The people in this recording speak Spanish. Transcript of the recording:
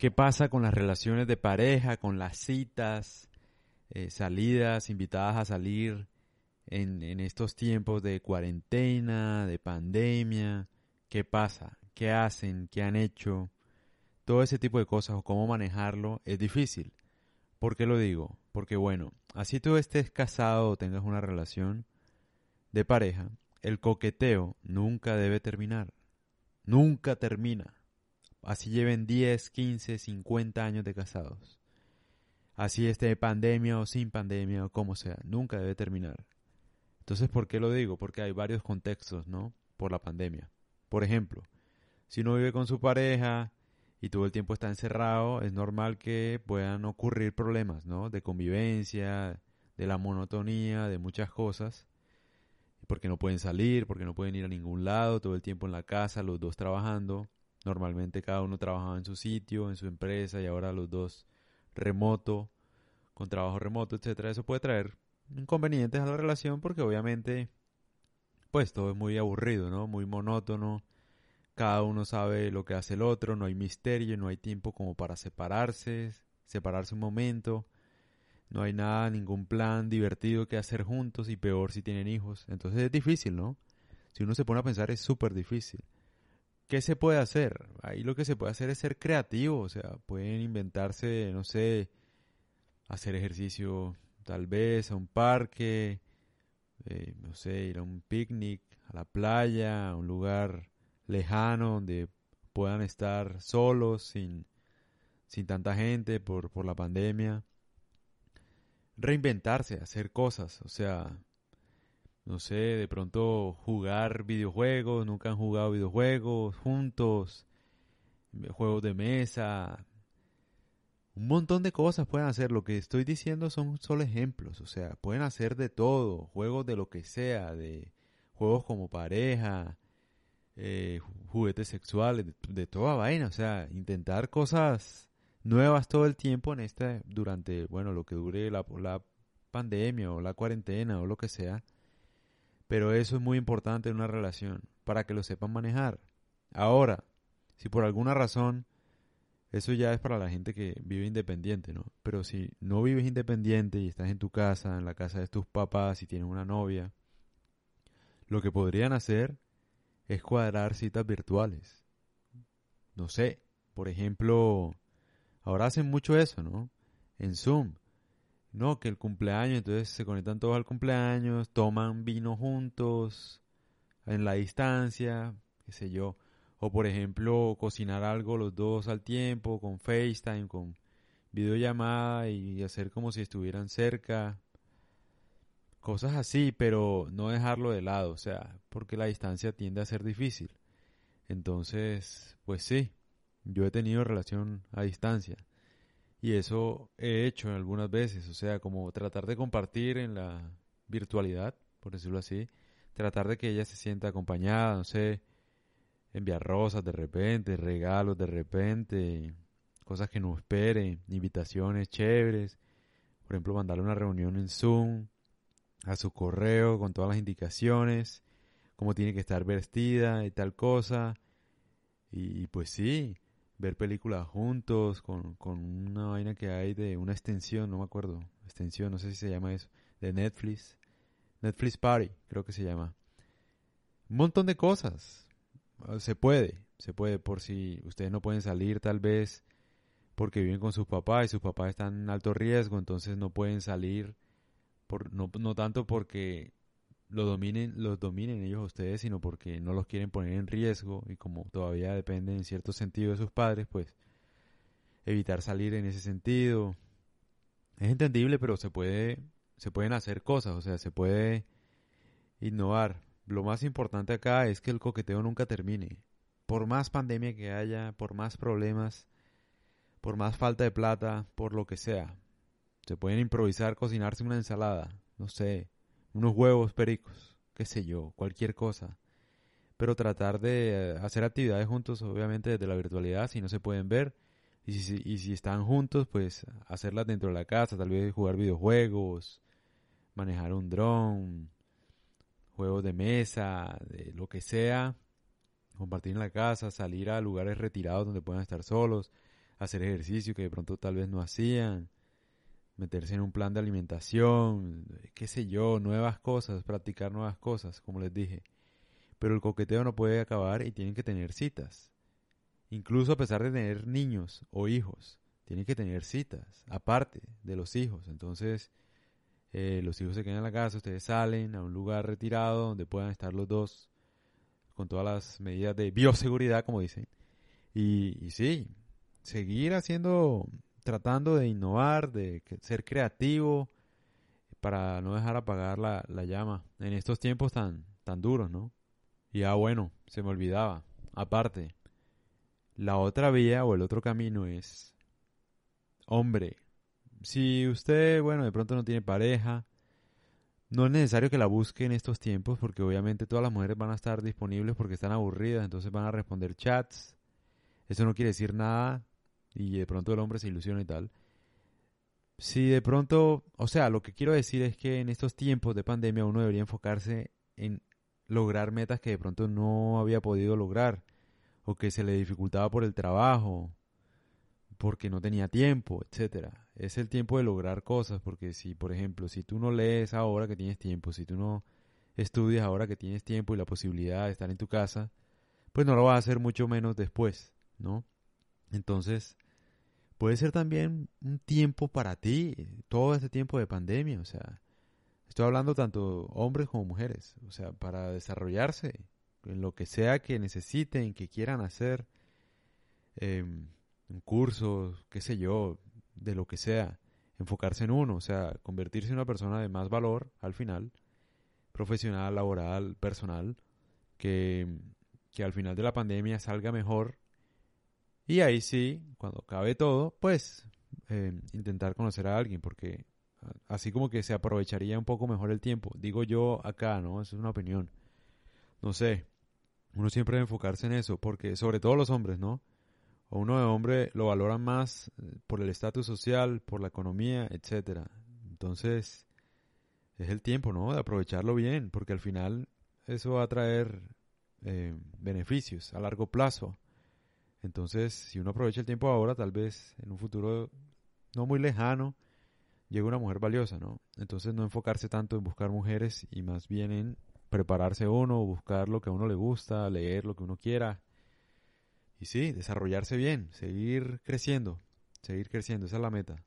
¿Qué pasa con las relaciones de pareja, con las citas, eh, salidas, invitadas a salir en, en estos tiempos de cuarentena, de pandemia? ¿Qué pasa? ¿Qué hacen? ¿Qué han hecho? Todo ese tipo de cosas o cómo manejarlo es difícil. ¿Por qué lo digo? Porque bueno, así tú estés casado o tengas una relación de pareja, el coqueteo nunca debe terminar. Nunca termina. Así lleven 10, 15, 50 años de casados. Así esté pandemia o sin pandemia o como sea, nunca debe terminar. Entonces, ¿por qué lo digo? Porque hay varios contextos, ¿no? Por la pandemia. Por ejemplo, si uno vive con su pareja y todo el tiempo está encerrado, es normal que puedan ocurrir problemas, ¿no? De convivencia, de la monotonía, de muchas cosas. Porque no pueden salir, porque no pueden ir a ningún lado, todo el tiempo en la casa, los dos trabajando. Normalmente cada uno trabajaba en su sitio, en su empresa y ahora los dos remoto, con trabajo remoto, etcétera. Eso puede traer inconvenientes a la relación porque obviamente pues todo es muy aburrido, ¿no? Muy monótono. Cada uno sabe lo que hace el otro, no hay misterio, no hay tiempo como para separarse, separarse un momento. No hay nada, ningún plan divertido que hacer juntos y peor si tienen hijos. Entonces es difícil, ¿no? Si uno se pone a pensar es súper difícil. ¿Qué se puede hacer? Ahí lo que se puede hacer es ser creativo, o sea, pueden inventarse, no sé, hacer ejercicio tal vez a un parque, eh, no sé, ir a un picnic, a la playa, a un lugar lejano donde puedan estar solos, sin, sin tanta gente por, por la pandemia. Reinventarse, hacer cosas, o sea, no sé, de pronto jugar videojuegos, nunca han jugado videojuegos juntos, juegos de mesa, un montón de cosas pueden hacer. Lo que estoy diciendo son solo ejemplos. O sea, pueden hacer de todo. Juegos de lo que sea. De juegos como pareja. Eh, juguetes sexuales. De, toda vaina. O sea, intentar cosas nuevas todo el tiempo en este, durante, bueno, lo que dure la pandemia o la cuarentena o lo que sea. Pero eso es muy importante en una relación. Para que lo sepan manejar. Ahora, si por alguna razón eso ya es para la gente que vive independiente, ¿no? Pero si no vives independiente y estás en tu casa, en la casa de tus papás y tienes una novia, lo que podrían hacer es cuadrar citas virtuales. No sé, por ejemplo, ahora hacen mucho eso, ¿no? En Zoom. No, que el cumpleaños, entonces se conectan todos al cumpleaños, toman vino juntos, en la distancia, qué sé yo. O por ejemplo, cocinar algo los dos al tiempo, con FaceTime, con videollamada y hacer como si estuvieran cerca. Cosas así, pero no dejarlo de lado, o sea, porque la distancia tiende a ser difícil. Entonces, pues sí, yo he tenido relación a distancia. Y eso he hecho algunas veces, o sea, como tratar de compartir en la virtualidad, por decirlo así, tratar de que ella se sienta acompañada, no sé, enviar rosas de repente, regalos de repente, cosas que no esperen, invitaciones chéveres, por ejemplo, mandarle una reunión en Zoom a su correo con todas las indicaciones, cómo tiene que estar vestida y tal cosa. Y, pues sí, ver películas juntos con, con una vaina que hay de una extensión, no me acuerdo, extensión, no sé si se llama eso, de Netflix. Netflix Party, creo que se llama. Un montón de cosas. Ah, se puede, se puede, por si ustedes no pueden salir tal vez porque viven con sus papás y sus papás están en alto riesgo, entonces no pueden salir, por, no, no tanto porque lo dominen, los dominen ellos a ustedes, sino porque no los quieren poner en riesgo y como todavía dependen en cierto sentido de sus padres, pues evitar salir en ese sentido. Es entendible, pero se puede, se pueden hacer cosas, o sea, se puede innovar lo más importante acá es que el coqueteo nunca termine. Por más pandemia que haya, por más problemas, por más falta de plata, por lo que sea. Se pueden improvisar, cocinarse una ensalada, no sé, unos huevos pericos, qué sé yo, cualquier cosa. Pero tratar de hacer actividades juntos, obviamente desde la virtualidad, si no se pueden ver. Y si, si están juntos, pues hacerlas dentro de la casa, tal vez jugar videojuegos, manejar un dron, juegos de mesa, de lo que sea, compartir en la casa, salir a lugares retirados donde puedan estar solos, hacer ejercicio que de pronto tal vez no hacían, meterse en un plan de alimentación, qué sé yo, nuevas cosas, practicar nuevas cosas, como les dije. Pero el coqueteo no puede acabar y tienen que tener citas. Incluso a pesar de tener niños o hijos, tienen que tener citas, aparte de los hijos. Entonces, eh, los hijos se quedan en la casa, ustedes salen a un lugar retirado donde puedan estar los dos con todas las medidas de bioseguridad, como dicen. Y, y sí, seguir haciendo, tratando de innovar, de ser creativo para no dejar apagar la, la llama en estos tiempos tan, tan duros, ¿no? Y ah, bueno, se me olvidaba. Aparte, la otra vía o el otro camino es, hombre, si usted, bueno, de pronto no tiene pareja, no es necesario que la busque en estos tiempos porque obviamente todas las mujeres van a estar disponibles porque están aburridas, entonces van a responder chats. Eso no quiere decir nada y de pronto el hombre se ilusiona y tal. Si de pronto, o sea, lo que quiero decir es que en estos tiempos de pandemia uno debería enfocarse en lograr metas que de pronto no había podido lograr o que se le dificultaba por el trabajo porque no tenía tiempo, etcétera. Es el tiempo de lograr cosas, porque si, por ejemplo, si tú no lees ahora que tienes tiempo, si tú no estudias ahora que tienes tiempo y la posibilidad de estar en tu casa, pues no lo vas a hacer mucho menos después, ¿no? Entonces, puede ser también un tiempo para ti, todo este tiempo de pandemia, o sea, estoy hablando tanto hombres como mujeres, o sea, para desarrollarse en lo que sea que necesiten, que quieran hacer. Un curso, qué sé yo, de lo que sea, enfocarse en uno, o sea, convertirse en una persona de más valor al final, profesional, laboral, personal, que, que al final de la pandemia salga mejor. Y ahí sí, cuando acabe todo, pues eh, intentar conocer a alguien, porque así como que se aprovecharía un poco mejor el tiempo. Digo yo acá, ¿no? Es una opinión. No sé. Uno siempre debe enfocarse en eso, porque sobre todo los hombres, ¿no? o uno de hombre lo valoran más eh, por el estatus social, por la economía, etcétera. Entonces, es el tiempo, ¿no? De aprovecharlo bien, porque al final eso va a traer eh, beneficios a largo plazo. Entonces, si uno aprovecha el tiempo ahora, tal vez en un futuro no muy lejano, llegue una mujer valiosa, ¿no? Entonces, no enfocarse tanto en buscar mujeres y más bien en prepararse uno, buscar lo que a uno le gusta, leer lo que uno quiera, y sí, desarrollarse bien, seguir creciendo, seguir creciendo, esa es la meta.